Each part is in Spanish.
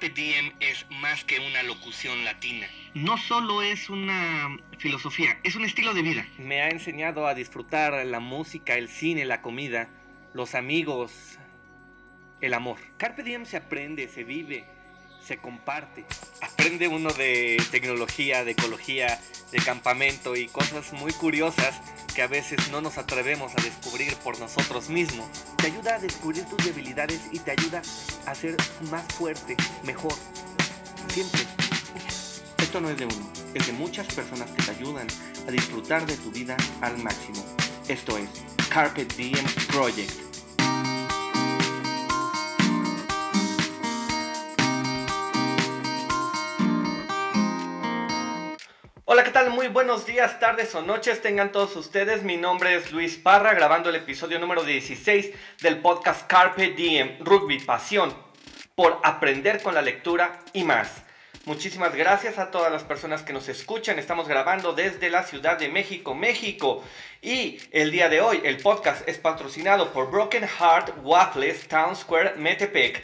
Carpe Diem es más que una locución latina. No solo es una filosofía, es un estilo de vida. Me ha enseñado a disfrutar la música, el cine, la comida, los amigos, el amor. Carpe Diem se aprende, se vive, se comparte. Aprende uno de tecnología, de ecología, de campamento y cosas muy curiosas que a veces no nos atrevemos a descubrir por nosotros mismos. Te ayuda a descubrir tus debilidades y te ayuda a ser más fuerte, mejor. Siempre. Esto no es de uno, es de muchas personas que te ayudan a disfrutar de tu vida al máximo. Esto es Carpet Diem Project. Hola, ¿qué tal? Muy buenos días, tardes o noches tengan todos ustedes. Mi nombre es Luis Parra, grabando el episodio número 16 del podcast Carpe Diem, Rugby Pasión, por aprender con la lectura y más. Muchísimas gracias a todas las personas que nos escuchan. Estamos grabando desde la Ciudad de México, México. Y el día de hoy el podcast es patrocinado por Broken Heart Waffles Town Square Metepec.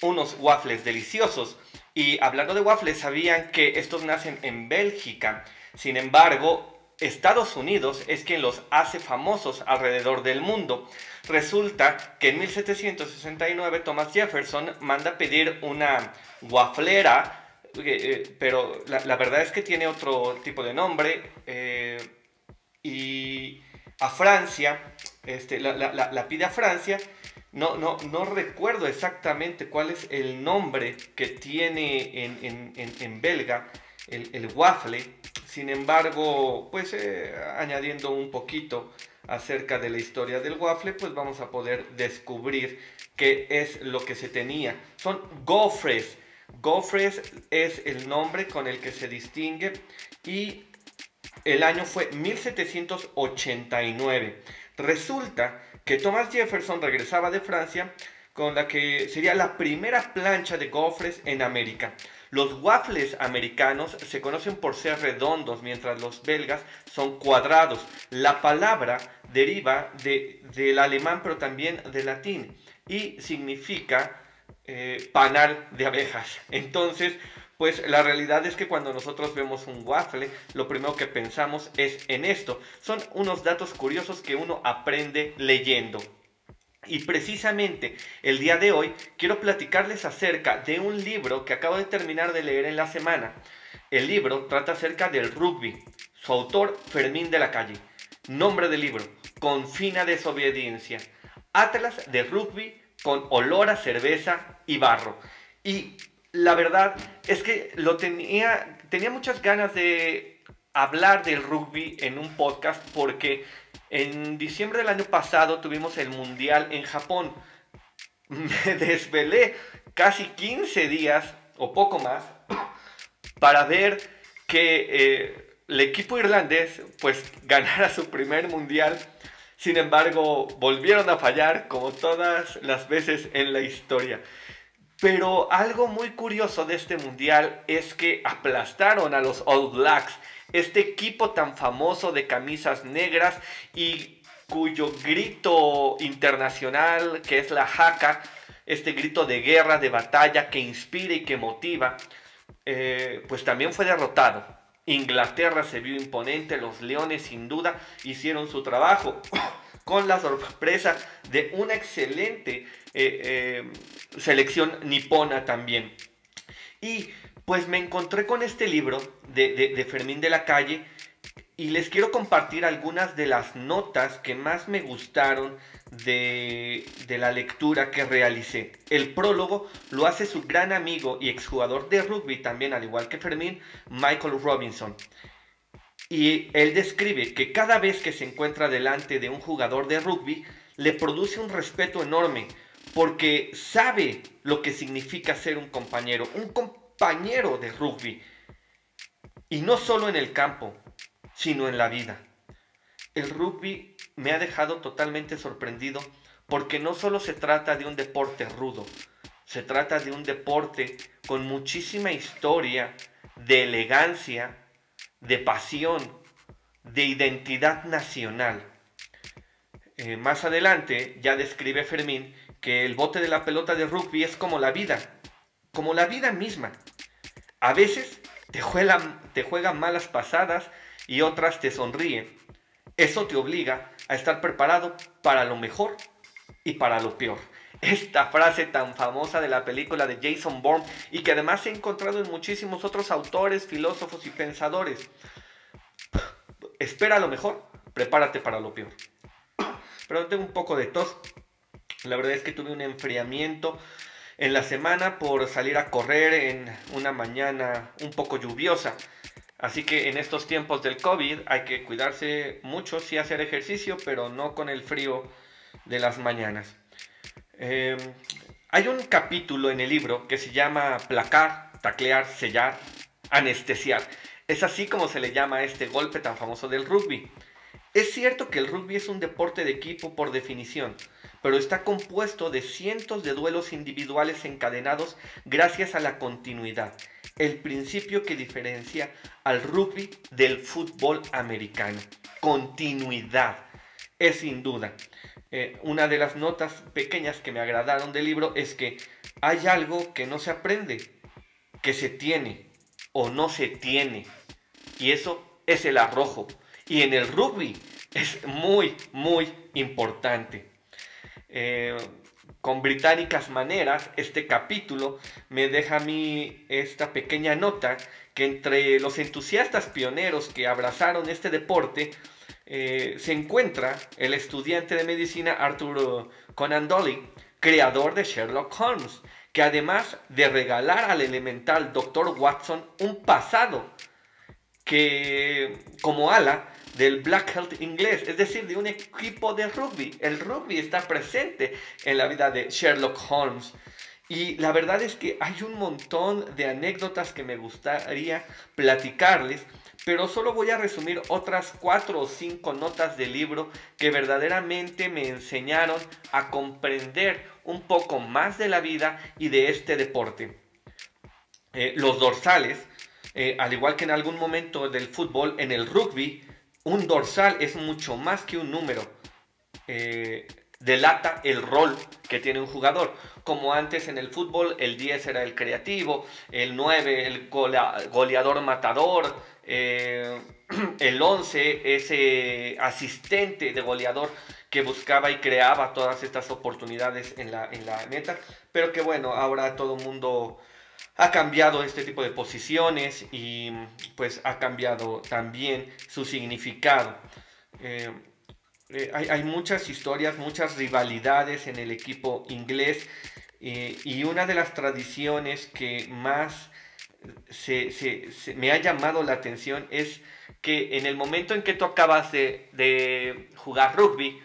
Unos waffles deliciosos y hablando de waffles, sabían que estos nacen en Bélgica. Sin embargo, Estados Unidos es quien los hace famosos alrededor del mundo. Resulta que en 1769 Thomas Jefferson manda pedir una waflera, eh, eh, pero la, verdad es que tiene otro tipo de nombre. Eh, y a Francia, este, la pide a Francia no, no, no recuerdo exactamente cuál es el nombre que tiene en, belga el, waffle. Sin embargo, pues eh, añadiendo un poquito acerca de la historia del waffle, pues vamos a poder descubrir qué es lo que se tenía. Son gofres. Gofres es el nombre con el que se distingue y el año fue 1789. Resulta que Thomas Jefferson regresaba de Francia con la que sería la primera plancha de gofres en América. Los waffles americanos se conocen por ser redondos, mientras los belgas son cuadrados. La palabra deriva del alemán, pero también del latín, y significa eh, panal de abejas. Entonces, pues la realidad es que cuando nosotros vemos un waffle, lo primero que pensamos es en esto. Son unos datos curiosos que uno aprende leyendo. Y precisamente el día de hoy quiero platicarles acerca de un libro que acabo de terminar de leer en la semana. El libro trata acerca del rugby. Su autor, Fermín de la Calle. Nombre del libro, Con fina desobediencia. Atlas de rugby con olor a cerveza y barro. Y la verdad es que lo tenía, tenía muchas ganas de hablar del rugby en un podcast porque en diciembre del año pasado tuvimos el mundial en Japón. Me desvelé casi 15 días o poco más para ver que eh, el equipo irlandés pues ganara su primer mundial. Sin embargo, volvieron a fallar como todas las veces en la historia. Pero algo muy curioso de este mundial es que aplastaron a los All Blacks, este equipo tan famoso de camisas negras y cuyo grito internacional, que es la jaca, este grito de guerra, de batalla que inspira y que motiva, eh, pues también fue derrotado. Inglaterra se vio imponente, los Leones sin duda hicieron su trabajo con la sorpresa de una excelente eh, eh, selección nipona también. Y pues me encontré con este libro de, Fermín de la Calle y les quiero compartir algunas de las notas que más me gustaron de, de, la lectura que realicé. El prólogo lo hace su gran amigo y exjugador de rugby también, al igual que Fermín, Michael Robinson. Y él describe que cada vez que se encuentra delante de un jugador de rugby, le produce un respeto enorme, porque sabe lo que significa ser un compañero, un compañero de rugby. Y no solo en el campo, sino en la vida. El rugby me ha dejado totalmente sorprendido porque no solo se trata de un deporte rudo, se trata de un deporte con muchísima historia, de elegancia, de pasión, de identidad nacional. Eh, más adelante ya describe Fermín que el bote de la pelota de rugby es como la vida. como la vida misma. A veces te juegan, malas pasadas y otras te sonríen. Eso te obliga a estar preparado para lo mejor y para lo peor. Esta frase tan famosa de la película de Jason Bourne y que además se ha encontrado en muchísimos otros autores, filósofos y pensadores. Espera lo mejor, prepárate para lo peor. Pero tengo un poco de tos. La verdad es que tuve un enfriamiento en la semana por salir a correr en una mañana un poco lluviosa. Así que en estos tiempos del COVID hay que cuidarse mucho, sí hacer ejercicio, pero no con el frío de las mañanas. Em, hay un capítulo en el libro que se llama placar, taclear, sellar, anestesiar. Es así como se le llama este golpe tan famoso del rugby. Es cierto que el rugby es un deporte de equipo por definición, pero está compuesto de cientos de duelos individuales encadenados gracias a la continuidad, el principio que diferencia al rugby del fútbol americano. Continuidad, es sin duda. Eh, una de las notas pequeñas que me agradaron del libro es que hay algo que no se aprende, que se tiene o no se tiene. Y eso es el arrojo. Y en el rugby es muy, muy importante. Eh, con británicas maneras, este capítulo me deja a mí esta pequeña nota que entre los entusiastas pioneros que abrazaron este deporte, eh, se encuentra el estudiante de medicina Arthur Conan Doyle, creador de Sherlock Holmes, que además de regalar al elemental Dr. Watson un pasado que como ala del Black Health inglés, es decir, de un equipo de rugby. El rugby está presente en la vida de Sherlock Holmes. Y la verdad es que hay un montón de anécdotas que me gustaría platicarles pero solo voy a resumir otras cuatro o cinco notas del libro que verdaderamente me enseñaron a comprender un poco más de la vida y de este deporte. Eh, los dorsales, eh, al igual que en algún momento del fútbol, en el rugby, un dorsal es mucho más que un número. Eh, delata el rol que tiene un jugador. Como antes en el fútbol, el 10 era el creativo, el 9 el goleador matador, eh, el 11 ese asistente de goleador que buscaba y creaba todas estas oportunidades en la, en la meta. Pero que bueno, ahora todo el mundo ha cambiado este tipo de posiciones y pues ha cambiado también su significado. Eh, eh, hay, muchas historias, muchas rivalidades en el equipo inglés y una de las tradiciones que más se, me ha llamado la atención es que en el momento en que tú acabas de, jugar rugby,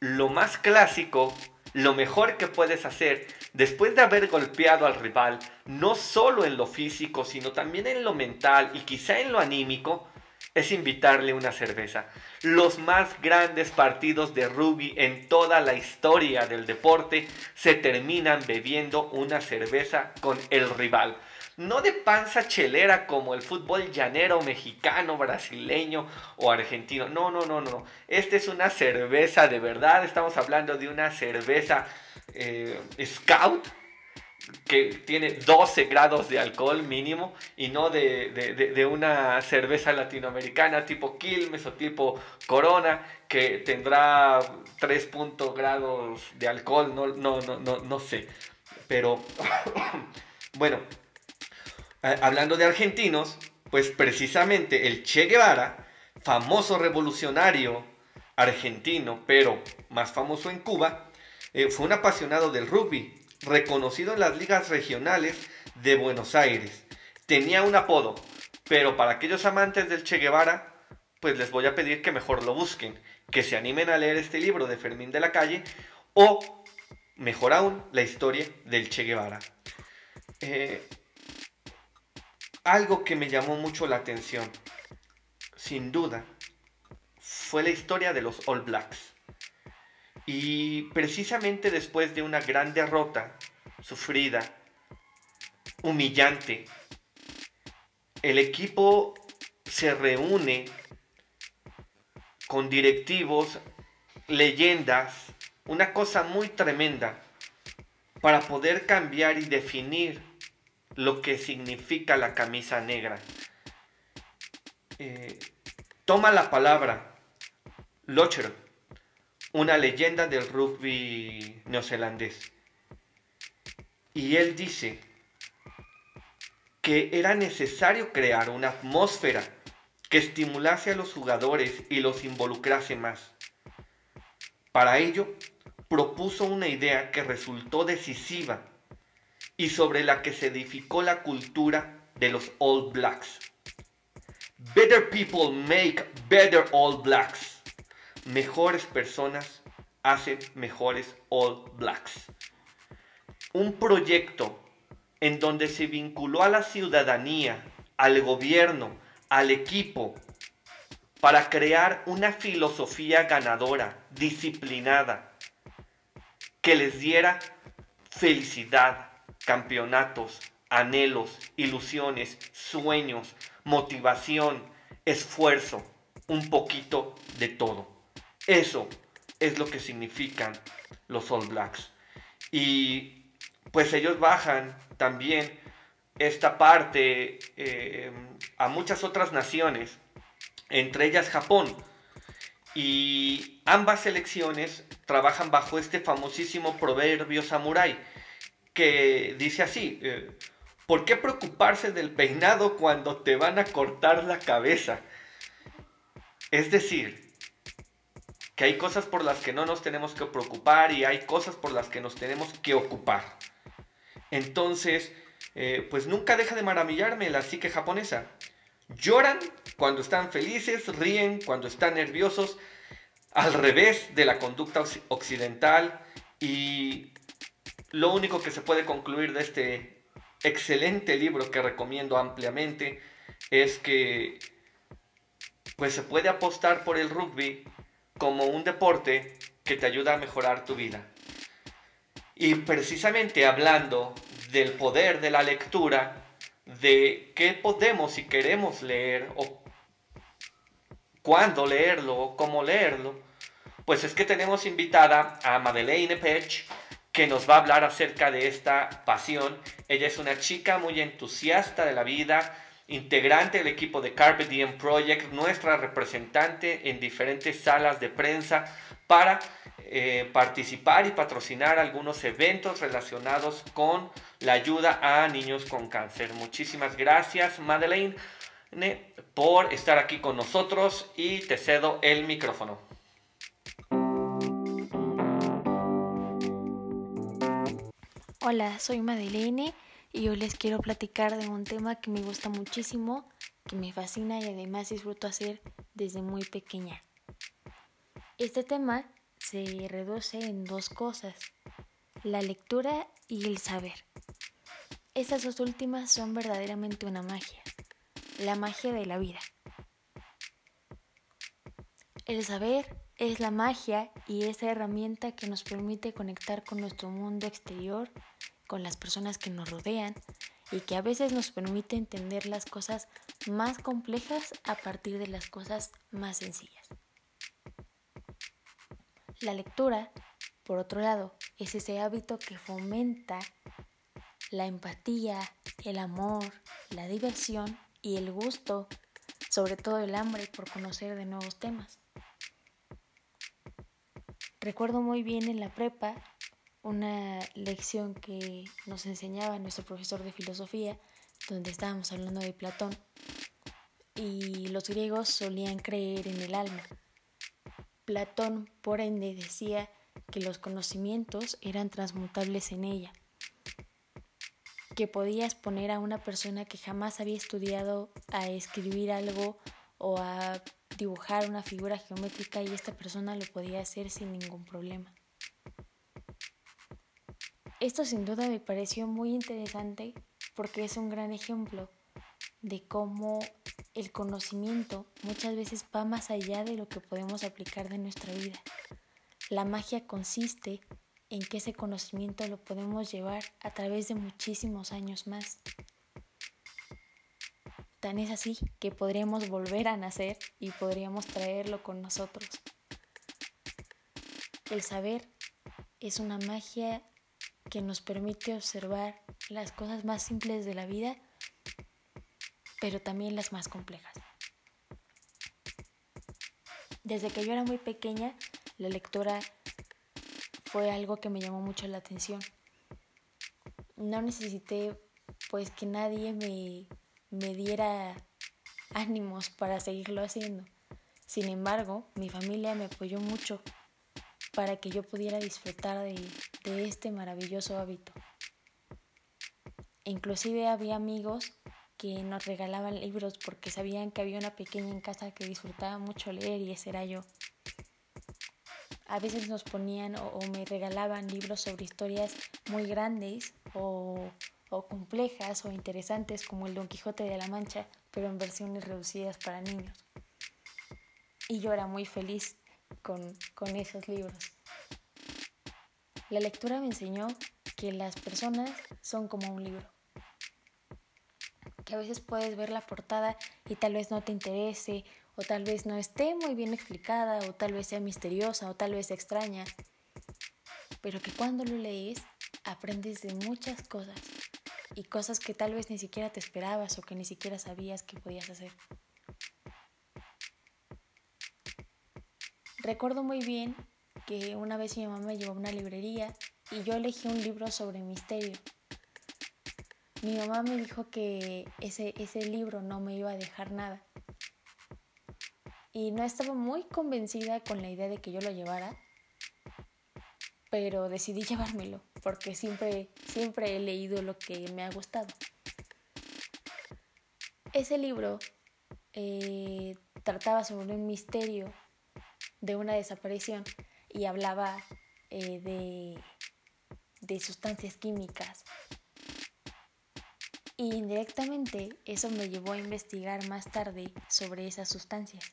lo más clásico, lo mejor que puedes hacer después de haber golpeado al rival, no solo en lo físico, sino también en lo mental y quizá en lo anímico, es invitarle una cerveza. Los más grandes partidos de rugby en toda la historia del deporte se terminan bebiendo una cerveza con el rival no de panza chelera como el fútbol llanero mexicano, brasileño o argentino. No, no, no, no. Esta es una cerveza de verdad. Estamos hablando de una cerveza eh, Scout que tiene 12 grados de alcohol mínimo y no de, una cerveza latinoamericana tipo Quilmes o tipo Corona que tendrá 3 grados de alcohol, no, no, no, no, no sé. Pero bueno, hablando de argentinos, pues precisamente el Che Guevara, famoso revolucionario argentino, pero más famoso en Cuba, eh, fue un apasionado del rugby, reconocido en las ligas regionales de Buenos Aires. Tenía un apodo, pero para aquellos amantes del Che Guevara, pues les voy a pedir que mejor lo busquen, que se animen a leer este libro de Fermín de la Calle o, mejor aún, la historia del Che Guevara. Eh, algo que me llamó mucho la atención, sin duda, fue la historia de los All Blacks. Y precisamente después de una gran derrota, sufrida, humillante, el equipo se reúne con directivos, leyendas, una cosa muy tremenda. para poder cambiar y definir lo que significa la camisa negra. Eh, toma la palabra Locher, una leyenda del rugby neozelandés. Y él dice que era necesario crear una atmósfera que estimulase a los jugadores y los involucrase más. Para ello, propuso una idea que resultó decisiva y sobre la que se edificó la cultura de los All Blacks. Better people make better All Blacks. Mejores personas hacen mejores All Blacks. Un proyecto en donde se vinculó a la ciudadanía, al gobierno, al equipo, para crear una filosofía ganadora, disciplinada, que les diera felicidad, campeonatos, anhelos, ilusiones, sueños, motivación, esfuerzo, un poquito de todo. Eso es lo que significan los All Blacks. Y pues ellos bajan también esta parte eh, a muchas otras naciones, entre ellas Japón. Y ambas selecciones trabajan bajo este famosísimo proverbio samurái que dice así, eh, ¿por qué preocuparse del peinado cuando te van a cortar la cabeza? Es decir, que hay cosas por las que no nos tenemos que preocupar y hay cosas por las que nos tenemos que ocupar. Entonces, eh, pues nunca deja de maravillarme la psique japonesa. Lloran cuando están felices, ríen cuando están nerviosos, al revés de la conducta occidental y lo único que se puede concluir de este excelente libro que recomiendo ampliamente es que pues se puede apostar por el rugby como un deporte que te ayuda a mejorar tu vida. Y precisamente hablando del poder de la lectura, de qué podemos y queremos leer o cuándo leerlo o cómo leerlo, pues es que tenemos invitada a Madeleine Pech, que nos va a hablar acerca de esta pasión. Ella es una chica muy entusiasta de la vida, integrante del equipo de Carpe Diem Project, nuestra representante en diferentes salas de prensa para eh, participar y patrocinar algunos eventos relacionados con la ayuda a niños con cáncer. Muchísimas gracias, Madeleine, por estar aquí con nosotros y te cedo el micrófono. Hola, soy Madeleine y hoy les quiero platicar de un tema que me gusta muchísimo, que me fascina y además disfruto hacer desde muy pequeña. Este tema se reduce en dos cosas, la lectura y el saber. Estas dos últimas son verdaderamente una magia, la magia de la vida. El saber es la magia y esa herramienta que nos permite conectar con nuestro mundo exterior con las personas que nos rodean y que a veces nos permite entender las cosas más complejas a partir de las cosas más sencillas. La lectura, por otro lado, es ese hábito que fomenta la empatía, el amor, la diversión y el gusto, sobre todo el hambre por conocer de nuevos temas. Recuerdo muy bien en la prepa una lección que nos enseñaba nuestro profesor de filosofía, donde estábamos hablando de Platón, y los griegos solían creer en el alma. Platón, por ende, decía que los conocimientos eran transmutables en ella, que podías poner a una persona que jamás había estudiado a escribir algo o a dibujar una figura geométrica y esta persona lo podía hacer sin ningún problema. Esto sin duda me pareció muy interesante porque es un gran ejemplo de cómo el conocimiento muchas veces va más allá de lo que podemos aplicar de nuestra vida. La magia consiste en que ese conocimiento lo podemos llevar a través de muchísimos años más. Tan es así que podríamos volver a nacer y podríamos traerlo con nosotros. El saber es una magia que nos permite observar las cosas más simples de la vida, pero también las más complejas. Desde que yo era muy pequeña, la lectura fue algo que me llamó mucho la atención. No necesité pues que nadie me, me diera ánimos para seguirlo haciendo. Sin embargo, mi familia me apoyó mucho para que yo pudiera disfrutar de, este maravilloso hábito. Inclusive había amigos que nos regalaban libros porque sabían que había una pequeña en casa que disfrutaba mucho leer y ese era yo. A veces nos ponían o, me regalaban libros sobre historias muy grandes o complejas o interesantes como el Don Quijote de la Mancha, pero en versiones reducidas para niños. Y yo era muy feliz con, con esos libros. La lectura me enseñó que las personas son como un libro que a veces puedes ver la portada y tal vez no te interese, o tal vez no esté muy bien explicada, o tal vez sea misteriosa, o tal vez extraña, pero que cuando lo lees aprendes de muchas cosas y cosas que tal vez ni siquiera te esperabas o que ni siquiera sabías que podías hacer. Recuerdo muy bien que una vez mi mamá me llevó a una librería y yo elegí un libro sobre misterio mi mamá me dijo que ese, ese libro no me iba a dejar nada. Y no estaba muy convencida con la idea de que yo lo llevara, pero decidí llevármelo porque siempre, siempre he leído lo que me ha gustado. Ese libro eh, trataba sobre un misterio de una desaparición y hablaba eh, de, de sustancias químicas y indirectamente eso me llevó a investigar más tarde sobre esas sustancias.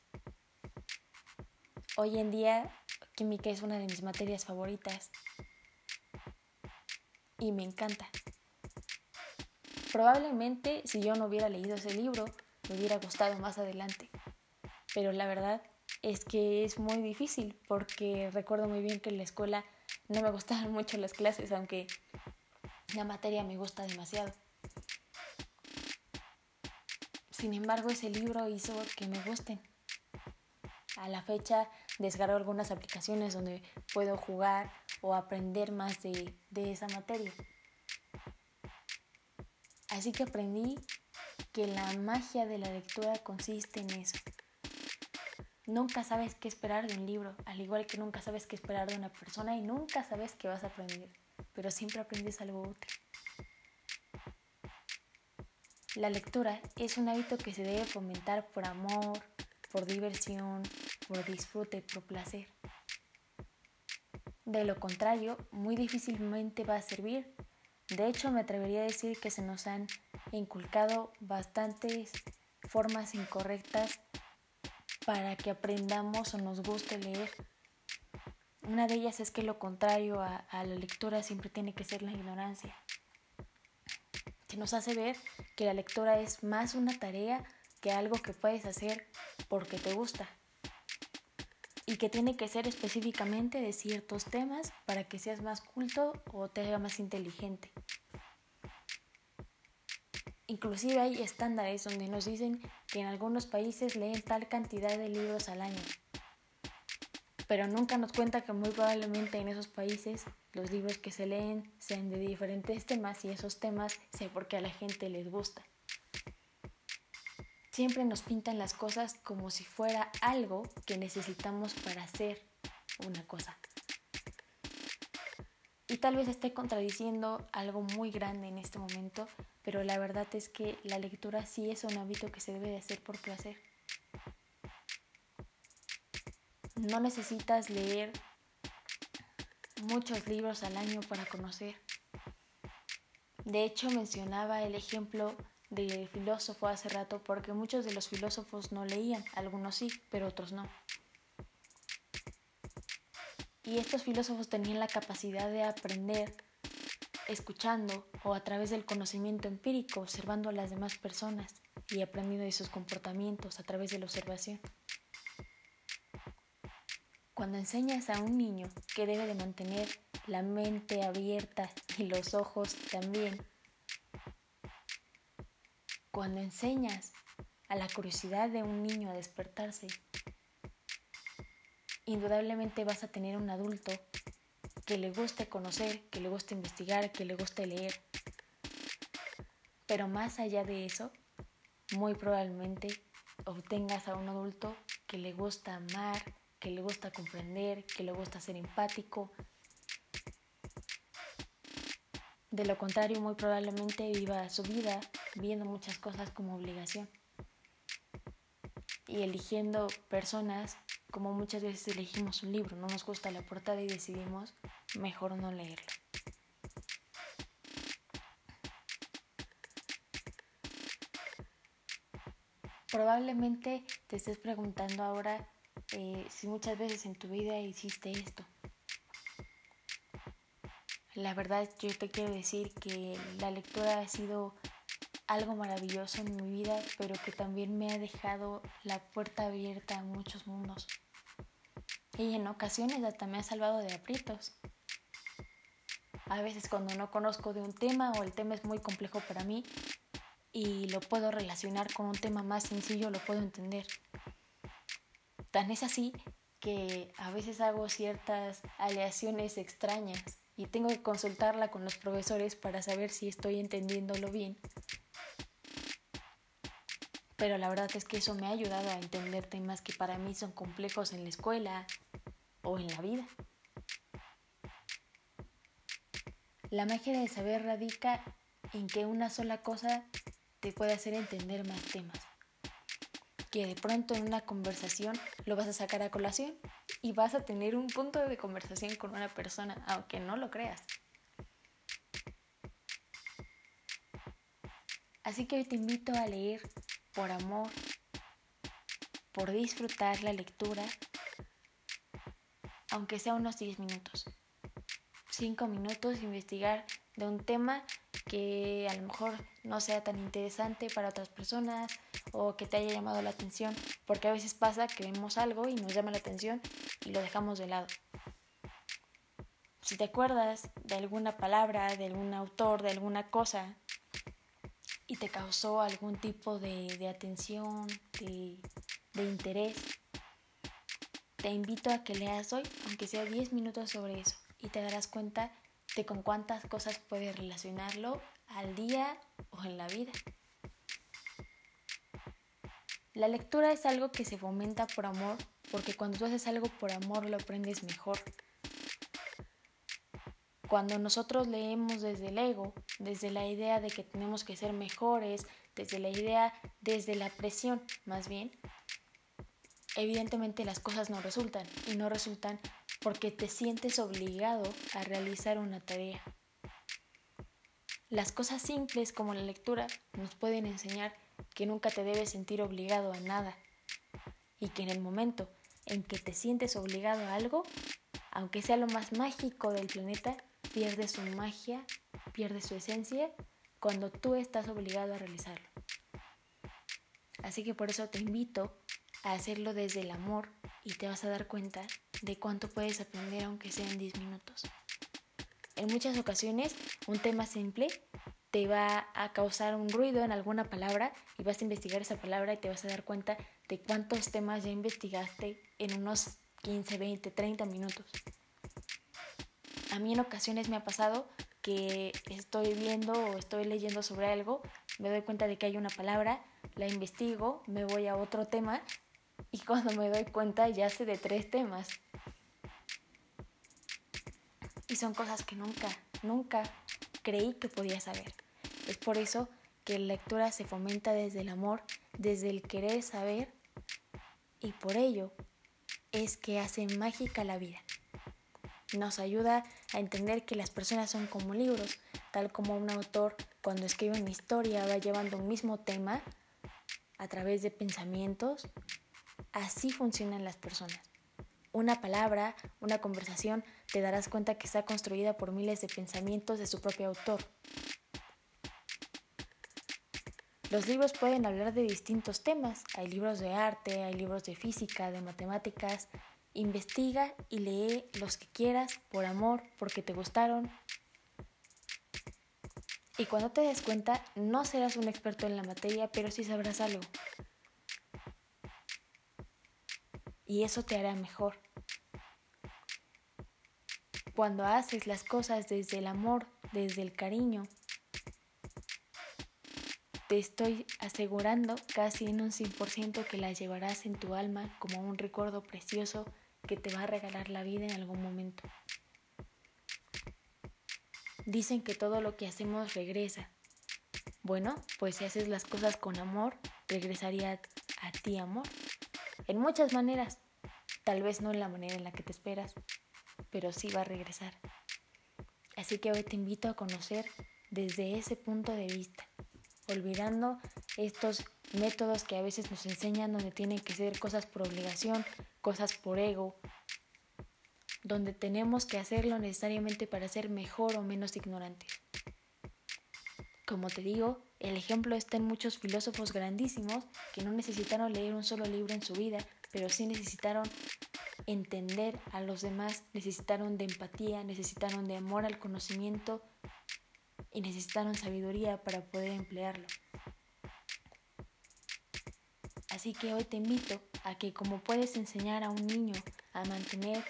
Hoy en día química es una de mis materias favoritas y me encanta. Probablemente si yo no hubiera leído ese libro me hubiera gustado más adelante, pero la verdad es que es muy difícil porque recuerdo muy bien que en la escuela no me gustaban mucho las clases, aunque la materia me gusta demasiado. Sin embargo, ese libro hizo que me gusten. A la fecha descargo algunas aplicaciones donde puedo jugar o aprender más de, de esa materia. Así que aprendí que la magia de la lectura consiste en eso. Nunca sabes qué esperar de un libro, al igual que nunca sabes qué esperar de una persona y nunca sabes qué vas a aprender, pero siempre aprendes algo útil. La lectura es un hábito que se debe fomentar por amor, por diversión, por disfrute, por placer. De lo contrario, muy difícilmente va a servir. De hecho, me atrevería a decir que se nos han inculcado bastantes formas incorrectas para que aprendamos o nos guste leer. Una de ellas es que lo contrario a, la lectura siempre tiene que ser la ignorancia que nos hace ver que la lectura es más una tarea que algo que puedes hacer porque te gusta y que tiene que ser específicamente de ciertos temas para que seas más culto o te haga más inteligente. Inclusive hay estándares donde nos dicen que en algunos países leen tal cantidad de libros al año, pero nunca nos cuenta que muy probablemente en esos países los libros que se leen sean de diferentes temas y esos temas sé porque a la gente les gusta. Siempre nos pintan las cosas como si fuera algo que necesitamos para hacer una cosa. Y tal vez esté contradiciendo algo muy grande en este momento, pero la verdad es que la lectura sí es un hábito que se debe de hacer por placer. No necesitas leer muchos libros al año para conocer. De hecho, mencionaba el ejemplo del filósofo hace rato porque muchos de los filósofos no leían, algunos sí, pero otros no. Y estos filósofos tenían la capacidad de aprender escuchando o a través del conocimiento empírico, observando a las demás personas y aprendiendo de sus comportamientos a través de la observación. Cuando enseñas a un niño que debe de mantener la mente abierta y los ojos también. Cuando enseñas a la curiosidad de un niño a despertarse, indudablemente vas a tener un adulto que le guste conocer, que le guste investigar, que le guste leer. Pero más allá de eso, muy probablemente obtengas a un adulto que le gusta amar, que le gusta comprender, que le gusta ser empático. De lo contrario, muy probablemente viva su vida viendo muchas cosas como obligación y eligiendo personas como muchas veces elegimos un libro, no nos gusta la portada y decidimos mejor no leerlo. Probablemente te estés preguntando ahora eh, si muchas veces en tu vida hiciste esto. La verdad yo te quiero decir que la lectura ha sido algo maravilloso en mi vida, pero que también me ha dejado la puerta abierta a muchos mundos. Y en ocasiones hasta me ha salvado de aprietos. A veces cuando no conozco de un tema o el tema es muy complejo para mí y lo puedo relacionar con un tema más sencillo, lo puedo entender. Tan es así que a veces hago ciertas aleaciones extrañas y tengo que consultarla con los profesores para saber si estoy entendiéndolo bien pero la verdad es que eso me ha ayudado a entender temas que para mí son complejos en la escuela o en la vida. La magia del saber radica en que una sola cosa te puede hacer entender más temas. Que de pronto en una conversación lo vas a sacar a colación y vas a tener un punto de conversación con una persona, aunque no lo creas. Así que hoy te invito a leer por amor, por disfrutar la lectura, aunque sea unos 10 minutos. 5 minutos investigar de un tema que a lo mejor no sea tan interesante para otras personas o que te haya llamado la atención, porque a veces pasa que vemos algo y nos llama la atención y lo dejamos de lado. Si te acuerdas de alguna palabra, de algún autor, de alguna cosa y te causó algún tipo de, atención, de, de interés, te invito a que leas hoy, aunque sea 10 minutos sobre eso, y te darás cuenta de con cuántas cosas puedes relacionarlo al día o en la vida. La lectura es algo que se fomenta por amor, porque cuando tú haces algo por amor lo aprendes mejor. Cuando nosotros leemos desde el ego, desde la idea de que tenemos que ser mejores, desde la idea, desde la presión más bien, evidentemente las cosas no resultan y no resultan porque te sientes obligado a realizar una tarea. Las cosas simples como la lectura nos pueden enseñar que nunca te debes sentir obligado a nada y que en el momento en que te sientes obligado a algo, aunque sea lo más mágico del planeta, pierde su magia, pierde su esencia cuando tú estás obligado a realizarlo. Así que por eso te invito a hacerlo desde el amor y te vas a dar cuenta de cuánto puedes aprender aunque sean 10 minutos. En muchas ocasiones un tema simple te va a causar un ruido en alguna palabra y vas a investigar esa palabra y te vas a dar cuenta de cuántos temas ya investigaste en unos 15, 20, 30 minutos. A mí en ocasiones me ha pasado que estoy viendo o estoy leyendo sobre algo, me doy cuenta de que hay una palabra, la investigo, me voy a otro tema y cuando me doy cuenta ya sé de tres temas. Y son cosas que nunca, nunca creí que podía saber. Es por eso que la lectura se fomenta desde el amor, desde el querer saber y por ello es que hace mágica la vida. Nos ayuda a entender que las personas son como libros, tal como un autor cuando escribe una historia va llevando un mismo tema a través de pensamientos. Así funcionan las personas. Una palabra, una conversación, te darás cuenta que está construida por miles de pensamientos de su propio autor. Los libros pueden hablar de distintos temas. Hay libros de arte, hay libros de física, de matemáticas, Investiga y lee los que quieras por amor, porque te gustaron. Y cuando te des cuenta, no serás un experto en la materia, pero sí sabrás algo. Y eso te hará mejor. Cuando haces las cosas desde el amor, desde el cariño, te estoy asegurando casi en un 100% que las llevarás en tu alma como un recuerdo precioso que te va a regalar la vida en algún momento. Dicen que todo lo que hacemos regresa. Bueno, pues si haces las cosas con amor, regresaría a ti amor. En muchas maneras. Tal vez no en la manera en la que te esperas, pero sí va a regresar. Así que hoy te invito a conocer desde ese punto de vista olvidando estos métodos que a veces nos enseñan donde tienen que ser cosas por obligación, cosas por ego, donde tenemos que hacerlo necesariamente para ser mejor o menos ignorantes. Como te digo, el ejemplo está en muchos filósofos grandísimos que no necesitaron leer un solo libro en su vida, pero sí necesitaron entender a los demás, necesitaron de empatía, necesitaron de amor al conocimiento y necesitaron sabiduría para poder emplearlo. Así que hoy te invito a que como puedes enseñar a un niño a mantener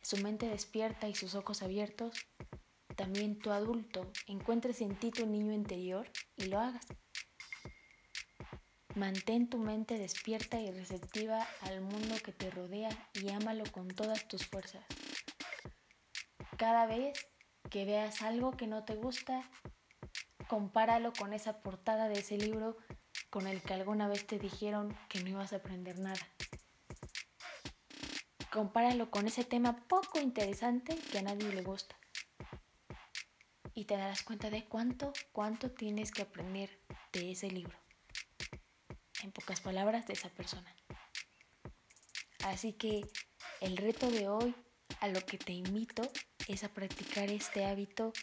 su mente despierta y sus ojos abiertos, también tu adulto encuentres en ti tu niño interior y lo hagas. Mantén tu mente despierta y receptiva al mundo que te rodea y ámalo con todas tus fuerzas. Cada vez que veas algo que no te gusta, compáralo con esa portada de ese libro con el que alguna vez te dijeron que no ibas a aprender nada. Compáralo con ese tema poco interesante que a nadie le gusta. Y te darás cuenta de cuánto, cuánto tienes que aprender de ese libro. En pocas palabras, de esa persona. Así que el reto de hoy a lo que te invito es a practicar este hábito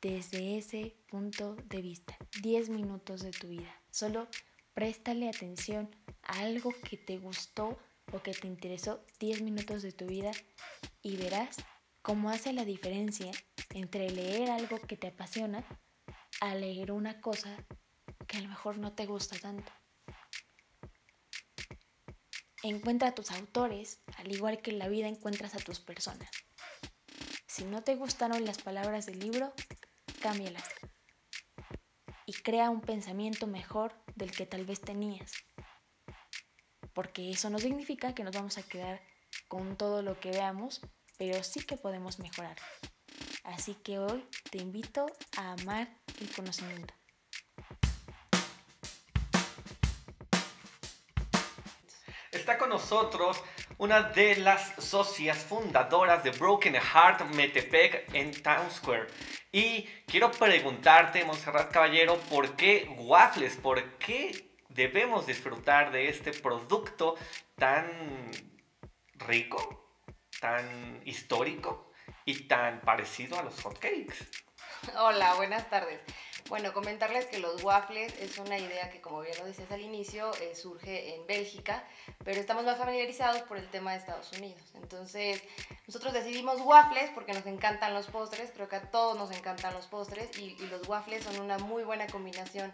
desde ese punto de vista. 10 minutos de tu vida. Solo préstale atención a algo que te gustó o que te interesó 10 minutos de tu vida y verás cómo hace la diferencia entre leer algo que te apasiona a leer una cosa que a lo mejor no te gusta tanto. Encuentra a tus autores, al igual que en la vida encuentras a tus personas. Si no te gustaron las palabras del libro, cámbialas y crea un pensamiento mejor del que tal vez tenías. Porque eso no significa que nos vamos a quedar con todo lo que veamos, pero sí que podemos mejorar. Así que hoy te invito a amar el conocimiento. Está con nosotros una de las socias fundadoras de Broken Heart Metepec en Town Square. Y quiero preguntarte, Monserrat Caballero, ¿por qué waffles? ¿Por qué debemos disfrutar de este producto tan rico, tan histórico y tan parecido a los hotcakes? Hola, buenas tardes. Bueno, comentarles que los waffles es una idea que, como bien lo decías al inicio, eh, surge en Bélgica, pero estamos más familiarizados por el tema de Estados Unidos. Entonces, nosotros decidimos waffles porque nos encantan los postres, creo que a todos nos encantan los postres y, y los waffles son una muy buena combinación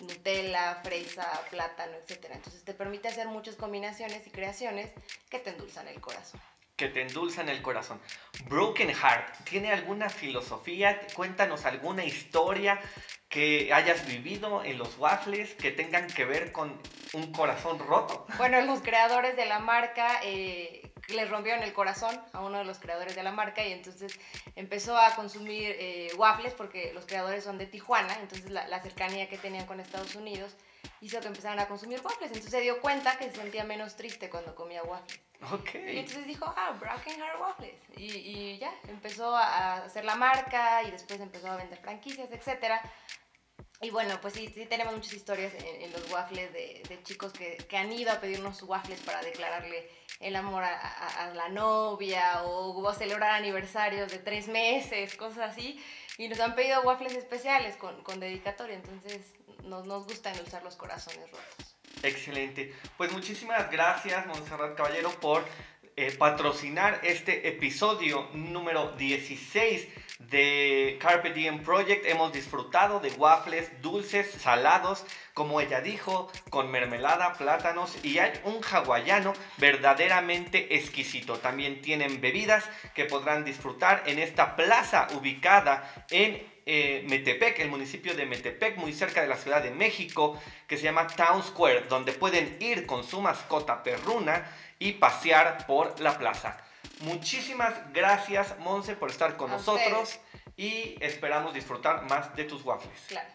Nutella, fresa, plátano, etc. Entonces te permite hacer muchas combinaciones y creaciones que te endulzan el corazón que te endulzan el corazón. Broken Heart, ¿tiene alguna filosofía? Cuéntanos alguna historia que hayas vivido en los waffles que tengan que ver con un corazón roto. Bueno, los creadores de la marca eh, les rompieron el corazón a uno de los creadores de la marca y entonces empezó a consumir eh, waffles porque los creadores son de Tijuana, entonces la, la cercanía que tenían con Estados Unidos hizo que empezaran a consumir waffles. Entonces se dio cuenta que se sentía menos triste cuando comía waffles. Y entonces dijo, ah, Broken Heart Waffles. Y, y, ya, empezó a hacer la marca y después empezó a vender franquicias, etc. Y bueno, pues sí, sí tenemos muchas historias en, los waffles de, de chicos que, que, han ido a pedirnos waffles para declararle el amor a, a, a la novia o, celebrar aniversarios de tres meses, cosas así. Y nos han pedido waffles especiales con, con dedicatoria. Entonces nos, nos gusta endulzar los corazones rotos. Excelente. Pues muchísimas gracias, Montserrat Caballero, por eh, patrocinar este episodio número 16 de Carpe Diem Project. Hemos disfrutado de waffles dulces, salados, como ella dijo, con mermelada, plátanos y hay un hawaiano verdaderamente exquisito. También tienen bebidas que podrán disfrutar en esta plaza ubicada en eh, Metepec, el municipio de Metepec, muy cerca de la Ciudad de México, que se llama Town Square, donde pueden ir con su mascota perruna y pasear por la plaza. Muchísimas gracias, Monse, por estar con A nosotros y esperamos disfrutar más de tus waffles. Claro.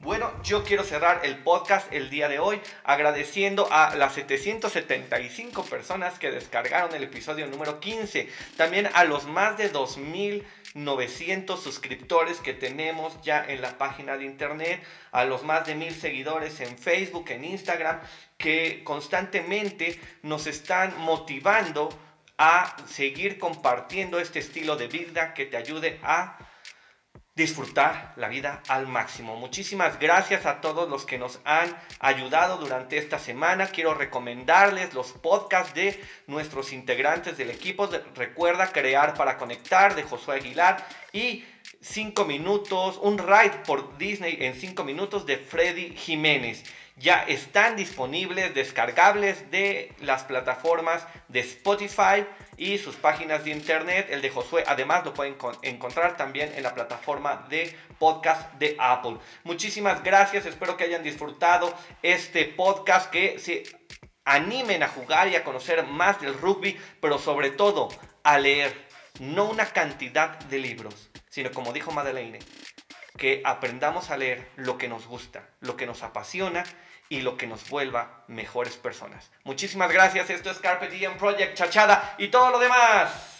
Bueno, yo quiero cerrar el podcast el día de hoy agradeciendo a las 775 personas que descargaron el episodio número 15. También a los más de 2.900 suscriptores que tenemos ya en la página de internet. A los más de mil seguidores en Facebook, en Instagram, que constantemente nos están motivando a seguir compartiendo este estilo de vida que te ayude a disfrutar la vida al máximo. Muchísimas gracias a todos los que nos han ayudado durante esta semana. Quiero recomendarles los podcasts de nuestros integrantes del equipo. Recuerda crear para conectar de Josué Aguilar y 5 minutos, un ride por Disney en 5 minutos de Freddy Jiménez. Ya están disponibles, descargables de las plataformas de Spotify y sus páginas de internet. El de Josué además lo pueden con- encontrar también en la plataforma de podcast de Apple. Muchísimas gracias, espero que hayan disfrutado este podcast, que se animen a jugar y a conocer más del rugby, pero sobre todo a leer, no una cantidad de libros, sino como dijo Madeleine, que aprendamos a leer lo que nos gusta, lo que nos apasiona y lo que nos vuelva mejores personas. Muchísimas gracias, esto es Carpe Diem Project, Chachada y todo lo demás.